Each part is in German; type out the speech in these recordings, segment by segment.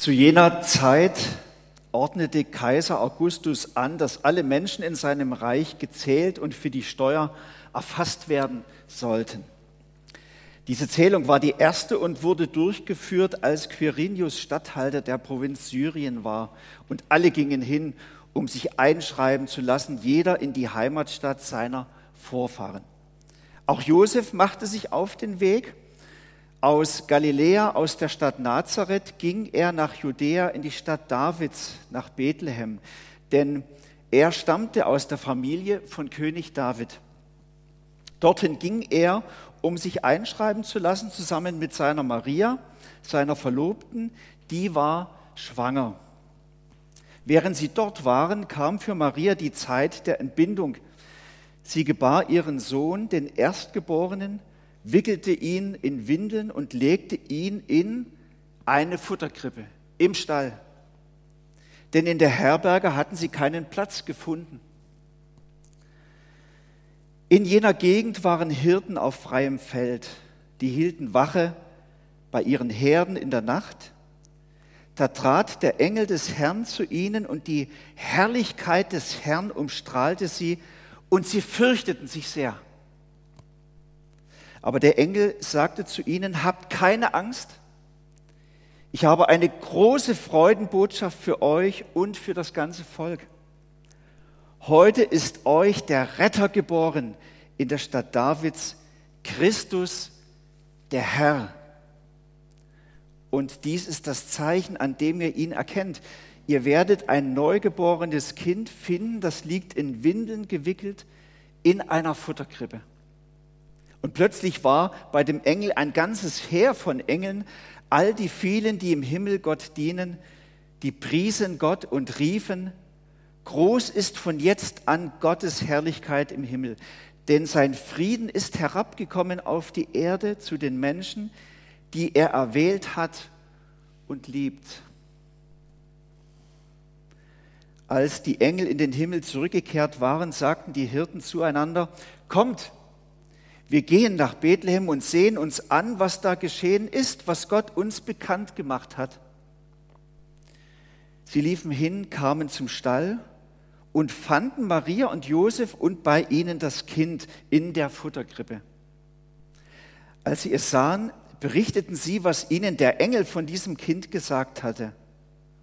Zu jener Zeit ordnete Kaiser Augustus an, dass alle Menschen in seinem Reich gezählt und für die Steuer erfasst werden sollten. Diese Zählung war die erste und wurde durchgeführt, als Quirinius Statthalter der Provinz Syrien war. Und alle gingen hin, um sich einschreiben zu lassen, jeder in die Heimatstadt seiner Vorfahren. Auch Josef machte sich auf den Weg. Aus Galiläa, aus der Stadt Nazareth, ging er nach Judäa in die Stadt Davids, nach Bethlehem, denn er stammte aus der Familie von König David. Dorthin ging er, um sich einschreiben zu lassen, zusammen mit seiner Maria, seiner Verlobten, die war schwanger. Während sie dort waren, kam für Maria die Zeit der Entbindung. Sie gebar ihren Sohn, den Erstgeborenen, wickelte ihn in Windeln und legte ihn in eine Futterkrippe im Stall. Denn in der Herberge hatten sie keinen Platz gefunden. In jener Gegend waren Hirten auf freiem Feld, die hielten Wache bei ihren Herden in der Nacht. Da trat der Engel des Herrn zu ihnen und die Herrlichkeit des Herrn umstrahlte sie und sie fürchteten sich sehr. Aber der Engel sagte zu ihnen, habt keine Angst. Ich habe eine große Freudenbotschaft für euch und für das ganze Volk. Heute ist euch der Retter geboren in der Stadt Davids, Christus, der Herr. Und dies ist das Zeichen, an dem ihr ihn erkennt. Ihr werdet ein neugeborenes Kind finden, das liegt in Windeln gewickelt in einer Futterkrippe. Und plötzlich war bei dem Engel ein ganzes Heer von Engeln, all die vielen, die im Himmel Gott dienen, die priesen Gott und riefen, groß ist von jetzt an Gottes Herrlichkeit im Himmel, denn sein Frieden ist herabgekommen auf die Erde zu den Menschen, die er erwählt hat und liebt. Als die Engel in den Himmel zurückgekehrt waren, sagten die Hirten zueinander, kommt, wir gehen nach Bethlehem und sehen uns an, was da geschehen ist, was Gott uns bekannt gemacht hat. Sie liefen hin, kamen zum Stall und fanden Maria und Josef und bei ihnen das Kind in der Futterkrippe. Als sie es sahen, berichteten sie, was ihnen der Engel von diesem Kind gesagt hatte.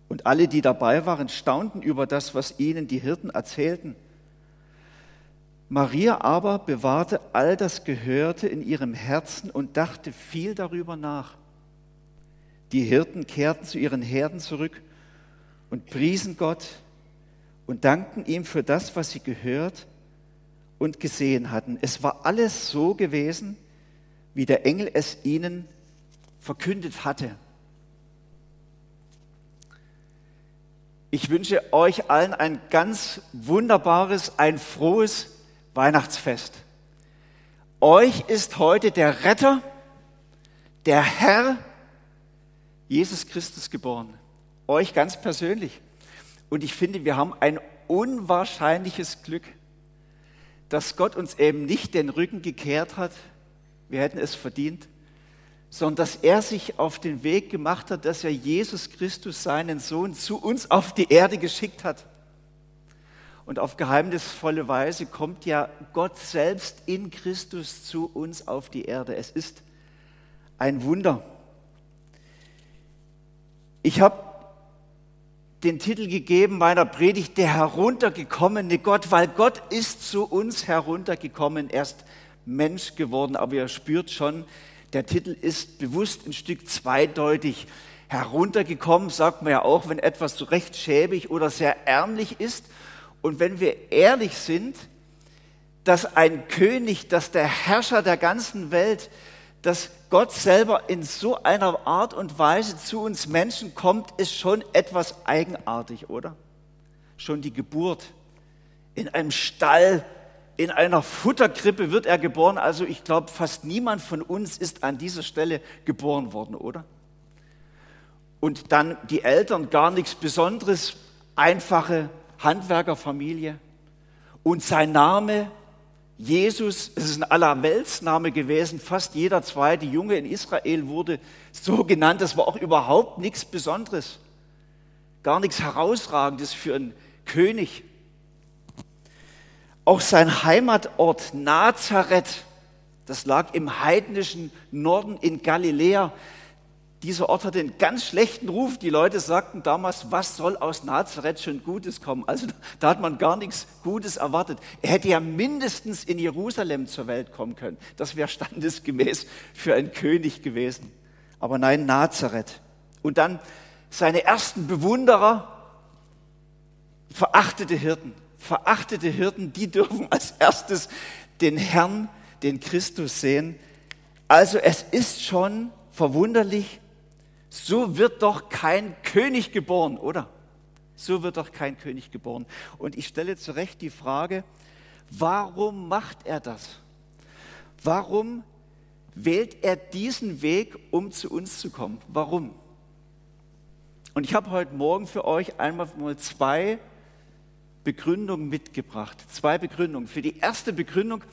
Und alle, die dabei waren, staunten über das, was ihnen die Hirten erzählten. Maria aber bewahrte all das Gehörte in ihrem Herzen und dachte viel darüber nach. Die Hirten kehrten zu ihren Herden zurück und priesen Gott und dankten ihm für das, was sie gehört und gesehen hatten. Es war alles so gewesen, wie der Engel es ihnen verkündet hatte. Ich wünsche euch allen ein ganz wunderbares, ein frohes Weihnachtsfest. Euch ist heute der Retter, der Herr, Jesus Christus geboren. Euch ganz persönlich. Und ich finde, wir haben ein unwahrscheinliches Glück, dass Gott uns eben nicht den Rücken gekehrt hat, wir hätten es verdient, sondern dass er sich auf den Weg gemacht hat, dass er Jesus Christus, seinen Sohn, zu uns auf die Erde geschickt hat. Und auf geheimnisvolle Weise kommt ja Gott selbst in Christus zu uns auf die Erde. Es ist ein Wunder. Ich habe den Titel gegeben meiner Predigt, der heruntergekommene Gott, weil Gott ist zu uns heruntergekommen, erst Mensch geworden. Aber ihr spürt schon, der Titel ist bewusst ein Stück zweideutig. Heruntergekommen sagt man ja auch, wenn etwas so recht schäbig oder sehr ärmlich ist. Und wenn wir ehrlich sind, dass ein König, dass der Herrscher der ganzen Welt, dass Gott selber in so einer Art und Weise zu uns Menschen kommt, ist schon etwas eigenartig, oder? Schon die Geburt. In einem Stall, in einer Futterkrippe wird er geboren. Also ich glaube, fast niemand von uns ist an dieser Stelle geboren worden, oder? Und dann die Eltern, gar nichts Besonderes, einfache Handwerkerfamilie. Und sein Name, Jesus, es ist ein Allerweltsname gewesen. Fast jeder zweite Junge in Israel wurde so genannt. Das war auch überhaupt nichts Besonderes. gar nichts Herausragendes für einen König. Auch sein Heimatort Nazareth, das lag im heidnischen Norden in Galiläa, dieser Ort hatte einen ganz schlechten Ruf. Die Leute sagten damals, was soll aus Nazareth schon Gutes kommen? Also da hat man gar nichts Gutes erwartet. Er hätte ja mindestens in Jerusalem zur Welt kommen können. Das wäre standesgemäß für einen König gewesen. Aber nein, Nazareth. Und dann seine ersten Bewunderer, verachtete Hirten. Verachtete Hirten, die dürfen als erstes den Herrn, den Christus sehen. Also es ist schon verwunderlich, so wird doch kein König geboren, oder? So wird doch kein König geboren. Und ich stelle zu Recht die Frage, warum macht er das? Warum wählt er diesen Weg, um zu uns zu kommen? Warum? Und ich habe heute Morgen für euch einmal mal zwei Begründungen mitgebracht. Zwei Begründungen. Für die erste Begründung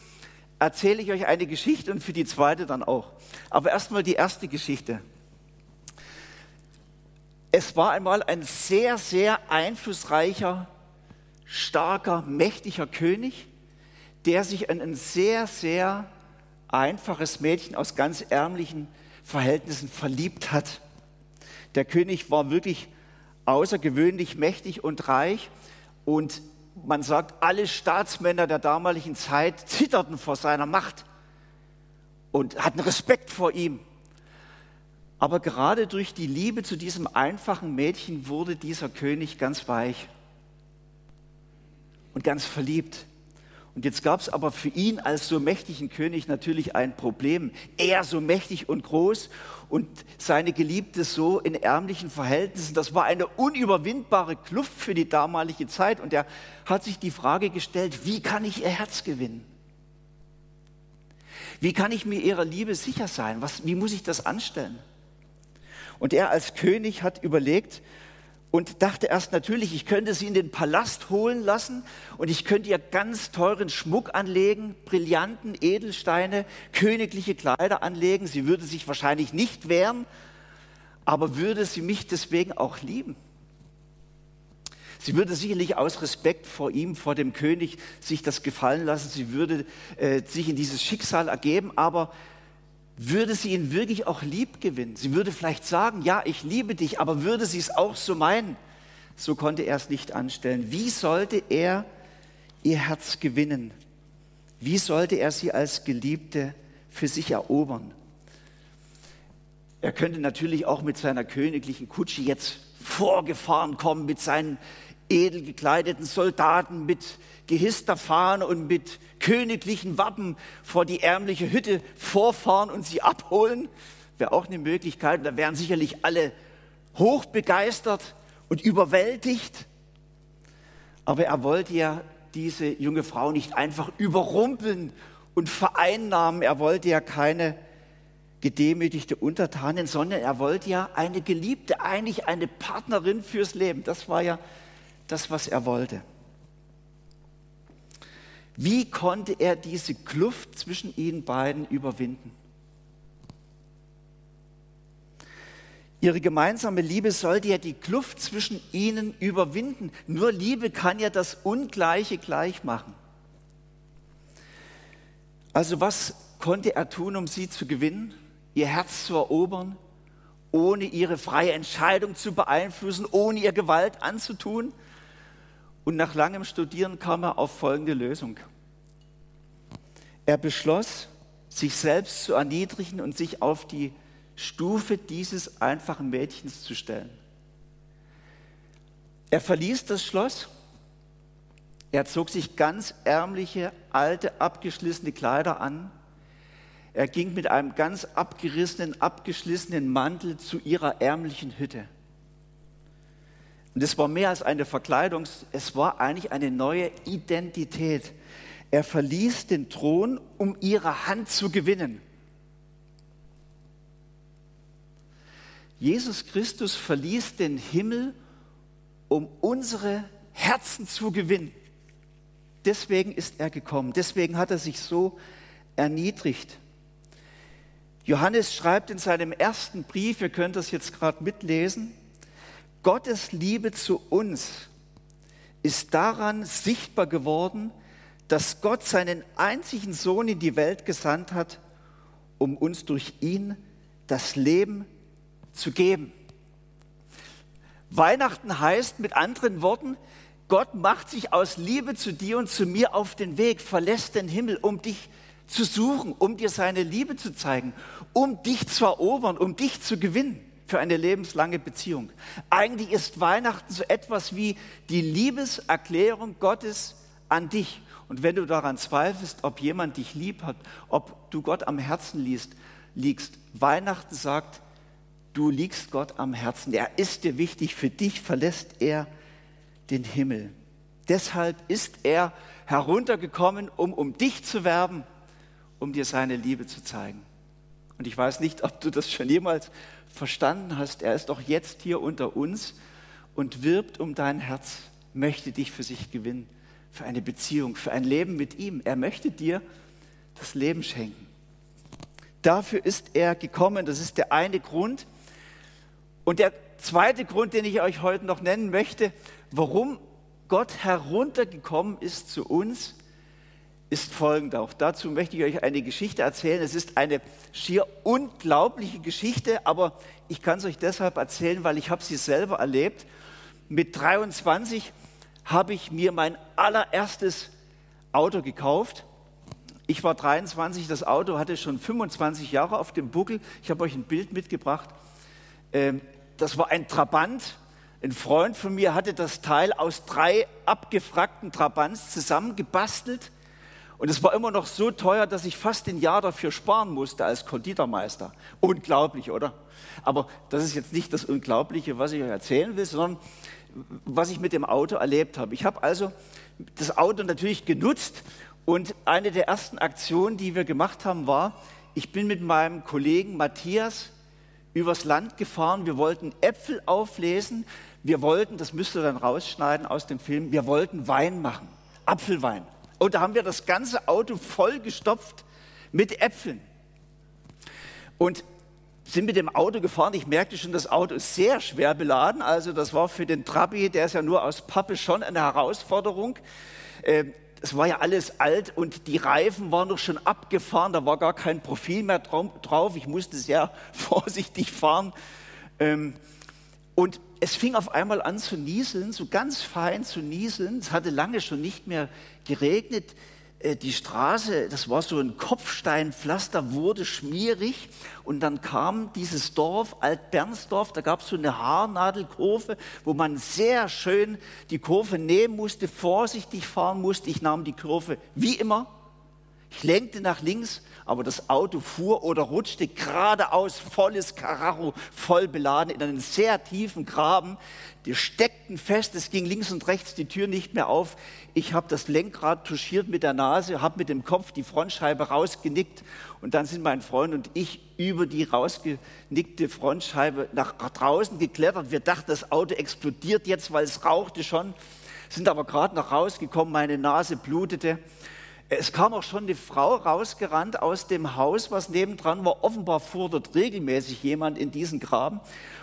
erzähle ich euch eine Geschichte und für die zweite dann auch. Aber erstmal die erste Geschichte. Es war einmal ein sehr, sehr einflussreicher, starker, mächtiger König, der sich in ein sehr, sehr einfaches Mädchen aus ganz ärmlichen Verhältnissen verliebt hat. Der König war wirklich außergewöhnlich mächtig und reich und man sagt, alle Staatsmänner der damaligen Zeit zitterten vor seiner Macht und hatten Respekt vor ihm. Aber gerade durch die Liebe zu diesem einfachen Mädchen wurde dieser König ganz weich und ganz verliebt. Und jetzt gab es aber für ihn als so mächtigen König natürlich ein Problem. Er so mächtig und groß und seine Geliebte so in ärmlichen Verhältnissen. Das war eine unüberwindbare Kluft für die damalige Zeit. Und er hat sich die Frage gestellt, wie kann ich ihr Herz gewinnen? Wie kann ich mir ihrer Liebe sicher sein? Was, wie muss ich das anstellen? Und er als König hat überlegt und dachte erst natürlich, ich könnte sie in den Palast holen lassen und ich könnte ihr ganz teuren Schmuck anlegen, Brillanten, Edelsteine, königliche Kleider anlegen. Sie würde sich wahrscheinlich nicht wehren, aber würde sie mich deswegen auch lieben? Sie würde sicherlich aus Respekt vor ihm, vor dem König, sich das gefallen lassen. Sie würde äh, sich in dieses Schicksal ergeben, aber würde sie ihn wirklich auch lieb gewinnen. Sie würde vielleicht sagen, ja, ich liebe dich, aber würde sie es auch so meinen? So konnte er es nicht anstellen. Wie sollte er ihr Herz gewinnen? Wie sollte er sie als Geliebte für sich erobern? Er könnte natürlich auch mit seiner königlichen Kutsche jetzt vorgefahren kommen, mit seinen edel gekleideten Soldaten, mit gehisster Fahne und mit königlichen Wappen vor die ärmliche Hütte vorfahren und sie abholen. Wäre auch eine Möglichkeit. Da wären sicherlich alle hochbegeistert und überwältigt. Aber er wollte ja diese junge Frau nicht einfach überrumpeln und vereinnahmen. Er wollte ja keine gedemütigte Untertanin, sondern er wollte ja eine Geliebte, eigentlich eine Partnerin fürs Leben. Das war ja das, was er wollte. Wie konnte er diese Kluft zwischen ihnen beiden überwinden? Ihre gemeinsame Liebe sollte ja die Kluft zwischen ihnen überwinden. Nur Liebe kann ja das Ungleiche gleich machen. Also was konnte er tun, um sie zu gewinnen, ihr Herz zu erobern, ohne ihre freie Entscheidung zu beeinflussen, ohne ihr Gewalt anzutun? Und nach langem Studieren kam er auf folgende Lösung. Er beschloss, sich selbst zu erniedrigen und sich auf die Stufe dieses einfachen Mädchens zu stellen. Er verließ das Schloss, er zog sich ganz ärmliche, alte, abgeschlissene Kleider an, er ging mit einem ganz abgerissenen, abgeschlissenen Mantel zu ihrer ärmlichen Hütte. Und es war mehr als eine Verkleidung, es war eigentlich eine neue Identität. Er verließ den Thron, um ihre Hand zu gewinnen. Jesus Christus verließ den Himmel, um unsere Herzen zu gewinnen. Deswegen ist er gekommen, deswegen hat er sich so erniedrigt. Johannes schreibt in seinem ersten Brief, ihr könnt das jetzt gerade mitlesen, Gottes Liebe zu uns ist daran sichtbar geworden, dass Gott seinen einzigen Sohn in die Welt gesandt hat, um uns durch ihn das Leben zu geben. Weihnachten heißt mit anderen Worten, Gott macht sich aus Liebe zu dir und zu mir auf den Weg, verlässt den Himmel, um dich zu suchen, um dir seine Liebe zu zeigen, um dich zu erobern, um dich zu gewinnen für eine lebenslange Beziehung. Eigentlich ist Weihnachten so etwas wie die Liebeserklärung Gottes an dich. Und wenn du daran zweifelst, ob jemand dich lieb hat, ob du Gott am Herzen liest, liegst, Weihnachten sagt, du liegst Gott am Herzen. Er ist dir wichtig, für dich verlässt er den Himmel. Deshalb ist er heruntergekommen, um um dich zu werben, um dir seine Liebe zu zeigen. Und ich weiß nicht, ob du das schon jemals verstanden hast. Er ist doch jetzt hier unter uns und wirbt um dein Herz, möchte dich für sich gewinnen, für eine Beziehung, für ein Leben mit ihm. Er möchte dir das Leben schenken. Dafür ist er gekommen. Das ist der eine Grund. Und der zweite Grund, den ich euch heute noch nennen möchte, warum Gott heruntergekommen ist zu uns, ist folgender. Auch dazu möchte ich euch eine Geschichte erzählen. Es ist eine schier unglaubliche Geschichte, aber ich kann es euch deshalb erzählen, weil ich habe sie selber erlebt. Mit 23 habe ich mir mein allererstes Auto gekauft. Ich war 23, das Auto hatte schon 25 Jahre auf dem Buckel. Ich habe euch ein Bild mitgebracht. Ähm, das war ein Trabant. Ein Freund von mir hatte das Teil aus drei abgefragten Trabants zusammengebastelt. Und es war immer noch so teuer, dass ich fast ein Jahr dafür sparen musste als Konditormeister. Unglaublich, oder? Aber das ist jetzt nicht das Unglaubliche, was ich euch erzählen will, sondern was ich mit dem Auto erlebt habe. Ich habe also das Auto natürlich genutzt und eine der ersten Aktionen, die wir gemacht haben, war, ich bin mit meinem Kollegen Matthias übers Land gefahren. Wir wollten Äpfel auflesen. Wir wollten, das müsst ihr dann rausschneiden aus dem Film, wir wollten Wein machen, Apfelwein. Und da haben wir das ganze Auto vollgestopft mit Äpfeln. Und sind mit dem Auto gefahren. Ich merkte schon, das Auto ist sehr schwer beladen. Also das war für den Trabi, der ist ja nur aus Pappe, schon eine Herausforderung. Ähm, es war ja alles alt und die Reifen waren doch schon abgefahren. Da war gar kein Profil mehr drauf. Ich musste sehr vorsichtig fahren. Ähm, und es fing auf einmal an zu nieseln, so ganz fein zu nieseln. Es hatte lange schon nicht mehr geregnet. Äh, die Straße, das war so ein Kopfsteinpflaster, wurde schmierig. Und dann kam dieses Dorf, Alt-Bernsdorf, da gab es so eine Haarnadelkurve, wo man sehr schön die Kurve nehmen musste, vorsichtig fahren musste. Ich nahm die Kurve wie immer. Ich lenkte nach links aber das Auto fuhr oder rutschte geradeaus, volles Karacho, voll beladen, in einen sehr tiefen Graben. Die steckten fest, es ging links und rechts die Tür nicht mehr auf. Ich habe das Lenkrad touchiert mit der Nase, habe mit dem Kopf die Frontscheibe rausgenickt und dann sind mein Freund und ich über die rausgenickte Frontscheibe nach draußen geklettert. Wir dachten, das Auto explodiert jetzt, weil es rauchte schon, sind aber gerade noch rausgekommen, meine Nase blutete. Es kam auch schon eine Frau rausgerannt aus dem Haus, was nebendran war. Offenbar fuhr dort regelmäßig jemand in diesen Graben.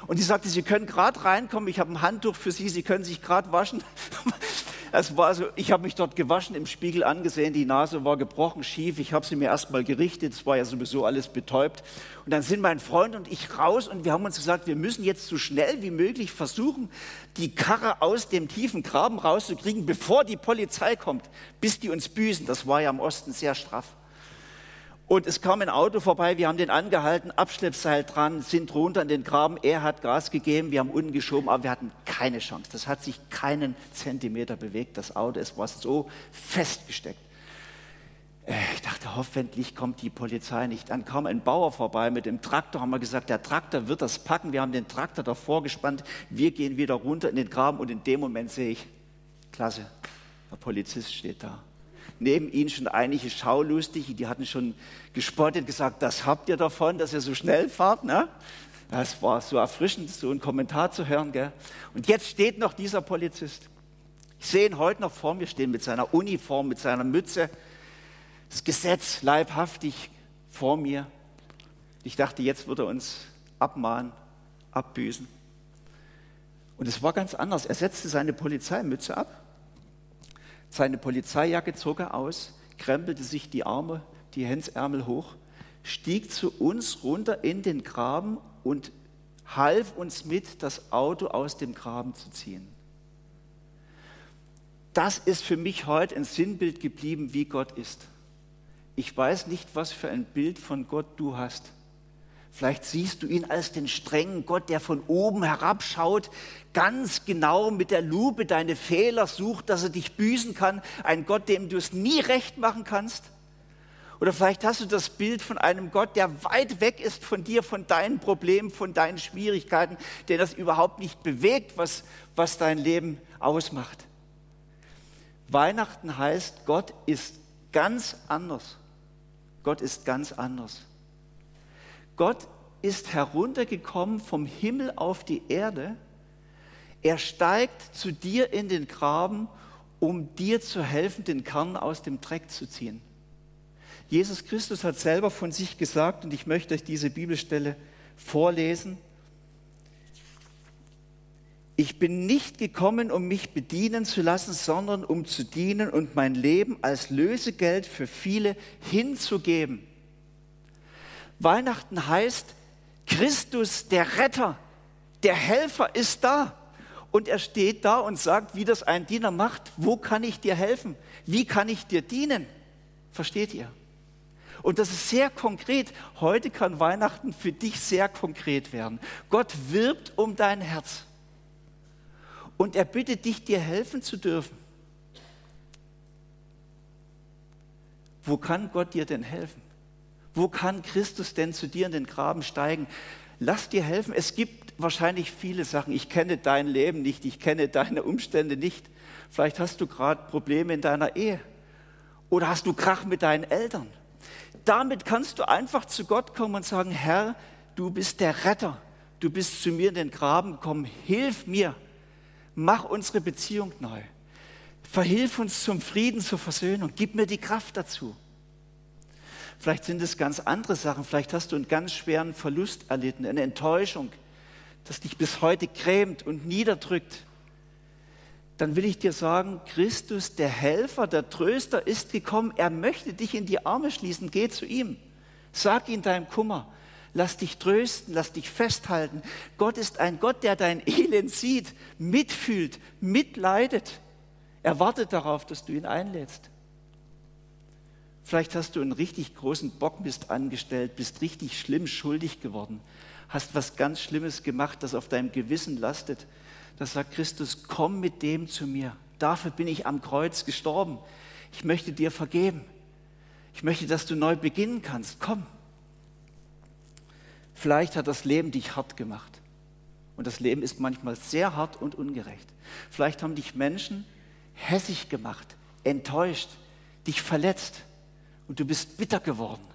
Und die sagte, Sie können gerade reinkommen, ich habe ein Handtuch für Sie, Sie können sich gerade waschen. Es war so, ich habe mich dort gewaschen, im Spiegel angesehen, die Nase war gebrochen, schief. Ich habe sie mir erstmal gerichtet, es war ja sowieso alles betäubt. Und dann sind mein Freund und ich raus und wir haben uns gesagt, wir müssen jetzt so schnell wie möglich versuchen, die Karre aus dem tiefen Graben rauszukriegen, bevor die Polizei kommt, bis die uns büßen. Das war ja im Osten sehr straff. Und es kam ein Auto vorbei, wir haben den angehalten, Abschleppseil dran, sind runter in den Graben. Er hat Gas gegeben, wir haben unten geschoben, aber wir hatten keine Chance. Das hat sich keinen Zentimeter bewegt, das Auto. Es war so festgesteckt. Äh, ich dachte, hoffentlich kommt die Polizei nicht. Dann kam ein Bauer vorbei mit dem Traktor, haben wir gesagt, der Traktor wird das packen. Wir haben den Traktor davor gespannt. Wir gehen wieder runter in den Graben und in dem Moment sehe ich, klasse, der Polizist steht da neben ihnen schon einige Schaulustige, die hatten schon gespottet, gesagt, das habt ihr davon, dass ihr so schnell fahrt. Ne? Das war so erfrischend, so einen Kommentar zu hören. Gell? Und jetzt steht noch dieser Polizist. Ich sehe ihn heute noch vor mir stehen mit seiner Uniform, mit seiner Mütze. Das Gesetz leibhaftig vor mir. Ich dachte, jetzt wird er uns abmahnen, abbüßen. Und es war ganz anders. Er setzte seine Polizeimütze ab, seine Polizeijacke zog er aus, krempelte sich die Arme, die Hemdsärmel hoch, stieg zu uns runter in den Graben und half uns mit, das Auto aus dem Graben zu ziehen. Das ist für mich heute ein Sinnbild geblieben, wie Gott ist. Ich weiß nicht, was für ein Bild von Gott du hast. Vielleicht siehst du ihn als den strengen Gott, der von oben herabschaut, ganz genau mit der Lupe deine Fehler sucht, dass er dich büßen kann. Ein Gott, dem du es nie recht machen kannst. Oder vielleicht hast du das Bild von einem Gott, der weit weg ist von dir, von deinen Problemen, von deinen Schwierigkeiten, der das überhaupt nicht bewegt, was, was dein Leben ausmacht. Weihnachten heißt, Gott ist ganz anders. Gott ist ganz anders. Gott ist heruntergekommen vom Himmel auf die Erde. Er steigt zu dir in den Graben, um dir zu helfen, den Kern aus dem Dreck zu ziehen. Jesus Christus hat selber von sich gesagt, und ich möchte euch diese Bibelstelle vorlesen. Ich bin nicht gekommen, um mich bedienen zu lassen, sondern um zu dienen und mein Leben als Lösegeld für viele hinzugeben. Weihnachten heißt, Christus, der Retter, der Helfer ist da. Und er steht da und sagt, wie das ein Diener macht, wo kann ich dir helfen? Wie kann ich dir dienen? Versteht ihr? Und das ist sehr konkret. Heute kann Weihnachten für dich sehr konkret werden. Gott wirbt um dein Herz. Und er bittet dich, dir helfen zu dürfen. Wo kann Gott dir denn helfen? Wo kann Christus denn zu dir in den Graben steigen? Lass dir helfen. Es gibt wahrscheinlich viele Sachen. Ich kenne dein Leben nicht, ich kenne deine Umstände nicht. Vielleicht hast du gerade Probleme in deiner Ehe oder hast du Krach mit deinen Eltern damit kannst du einfach zu Gott kommen und sagen, Herr, du bist der Retter, du bist zu mir in den Graben gekommen, hilf mir, mach unsere Beziehung neu, verhilf uns zum Frieden, zur Versöhnung, gib mir die Kraft dazu. Vielleicht sind es ganz andere Sachen, vielleicht hast du einen ganz schweren Verlust erlitten, eine Enttäuschung, das dich bis heute grämt und niederdrückt dann will ich dir sagen, Christus, der Helfer, der Tröster ist gekommen. Er möchte dich in die Arme schließen. Geh zu ihm. Sag ihm deinem Kummer. Lass dich trösten, lass dich festhalten. Gott ist ein Gott, der dein Elend sieht, mitfühlt, mitleidet. Er wartet darauf, dass du ihn einlädst. Vielleicht hast du einen richtig großen Bockmist angestellt, bist richtig schlimm schuldig geworden, hast was ganz Schlimmes gemacht, das auf deinem Gewissen lastet da sagt Christus, komm mit dem zu mir. Dafür bin ich am Kreuz gestorben. Ich möchte dir vergeben. Ich möchte, dass du neu beginnen kannst. Komm. Vielleicht hat das Leben dich hart gemacht. Und das Leben ist manchmal sehr hart und ungerecht. Vielleicht haben dich Menschen hässig gemacht, enttäuscht, dich verletzt. Und du bist bitter geworden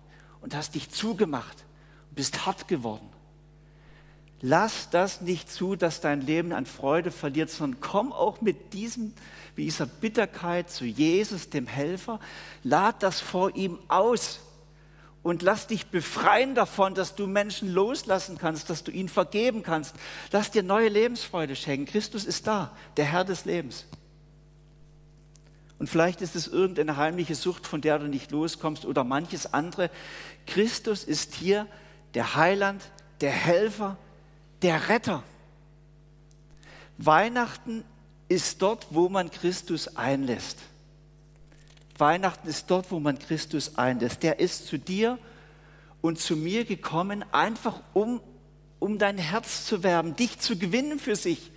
und hast dich zugemacht und bist hart geworden. Lass das nicht zu, dass dein Leben an Freude verliert, sondern komm auch mit diesem, dieser Bitterkeit zu Jesus, dem Helfer. Lad das vor ihm aus und lass dich befreien davon, dass du Menschen loslassen kannst, dass du ihnen vergeben kannst. Lass dir neue Lebensfreude schenken. Christus ist da, der Herr des Lebens. Und vielleicht ist es irgendeine heimliche Sucht, von der du nicht loskommst oder manches andere. Christus ist hier der Heiland, der Helfer, der Retter. Weihnachten ist dort, wo man Christus einlässt. Weihnachten ist dort, wo man Christus einlässt. Der ist zu dir und zu mir gekommen, einfach um, um dein Herz zu werben, dich zu gewinnen für sich.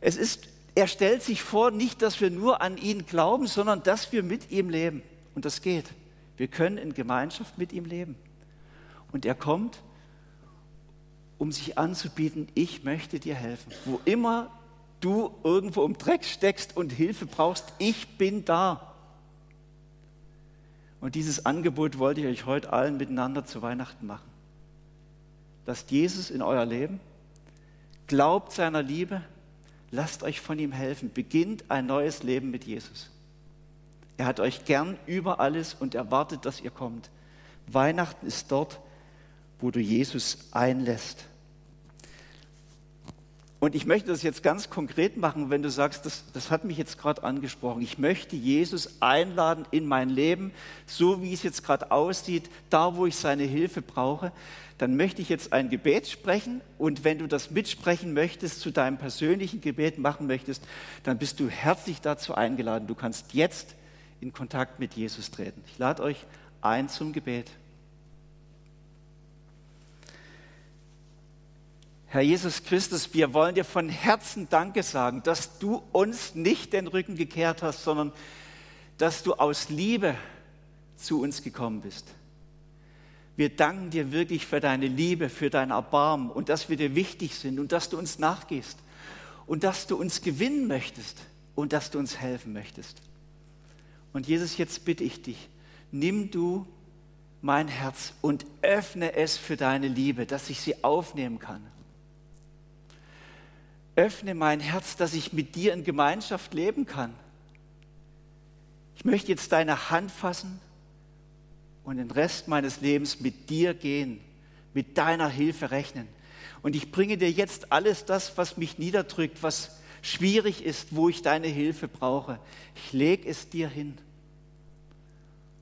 Es ist, er stellt sich vor, nicht, dass wir nur an ihn glauben, sondern dass wir mit ihm leben. Und das geht. Wir können in Gemeinschaft mit ihm leben. Und er kommt um sich anzubieten, ich möchte dir helfen. Wo immer du irgendwo im Dreck steckst und Hilfe brauchst, ich bin da. Und dieses Angebot wollte ich euch heute allen miteinander zu Weihnachten machen. Lasst Jesus in euer Leben, glaubt seiner Liebe, lasst euch von ihm helfen, beginnt ein neues Leben mit Jesus. Er hat euch gern über alles und erwartet, dass ihr kommt. Weihnachten ist dort, wo du Jesus einlässt. Und ich möchte das jetzt ganz konkret machen, wenn du sagst, das, das hat mich jetzt gerade angesprochen. Ich möchte Jesus einladen in mein Leben, so wie es jetzt gerade aussieht, da wo ich seine Hilfe brauche. Dann möchte ich jetzt ein Gebet sprechen und wenn du das mitsprechen möchtest, zu deinem persönlichen Gebet machen möchtest, dann bist du herzlich dazu eingeladen. Du kannst jetzt in Kontakt mit Jesus treten. Ich lade euch ein zum Gebet. Herr Jesus Christus, wir wollen dir von Herzen Danke sagen, dass du uns nicht den Rücken gekehrt hast, sondern dass du aus Liebe zu uns gekommen bist. Wir danken dir wirklich für deine Liebe, für dein Erbarmen und dass wir dir wichtig sind und dass du uns nachgehst und dass du uns gewinnen möchtest und dass du uns helfen möchtest. Und Jesus, jetzt bitte ich dich, nimm du mein Herz und öffne es für deine Liebe, dass ich sie aufnehmen kann öffne mein Herz, dass ich mit dir in Gemeinschaft leben kann. Ich möchte jetzt deine Hand fassen und den Rest meines Lebens mit dir gehen, mit deiner Hilfe rechnen. Und ich bringe dir jetzt alles das, was mich niederdrückt, was schwierig ist, wo ich deine Hilfe brauche. Ich lege es dir hin.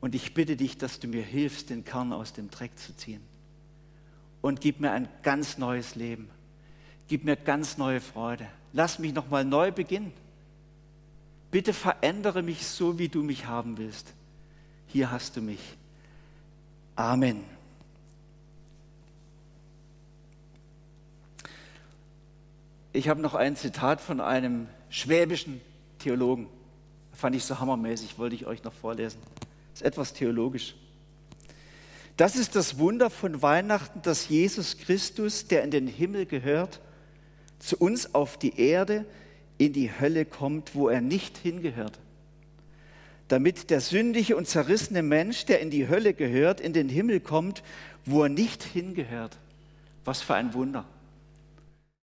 Und ich bitte dich, dass du mir hilfst, den Kern aus dem Dreck zu ziehen. Und gib mir ein ganz neues Leben. Gib mir ganz neue Freude. Lass mich nochmal neu beginnen. Bitte verändere mich so, wie du mich haben willst. Hier hast du mich. Amen. Ich habe noch ein Zitat von einem schwäbischen Theologen. Fand ich so hammermäßig, wollte ich euch noch vorlesen. Ist etwas theologisch. Das ist das Wunder von Weihnachten, dass Jesus Christus, der in den Himmel gehört, zu uns auf die Erde in die Hölle kommt, wo er nicht hingehört. Damit der sündige und zerrissene Mensch, der in die Hölle gehört, in den Himmel kommt, wo er nicht hingehört. Was für ein Wunder.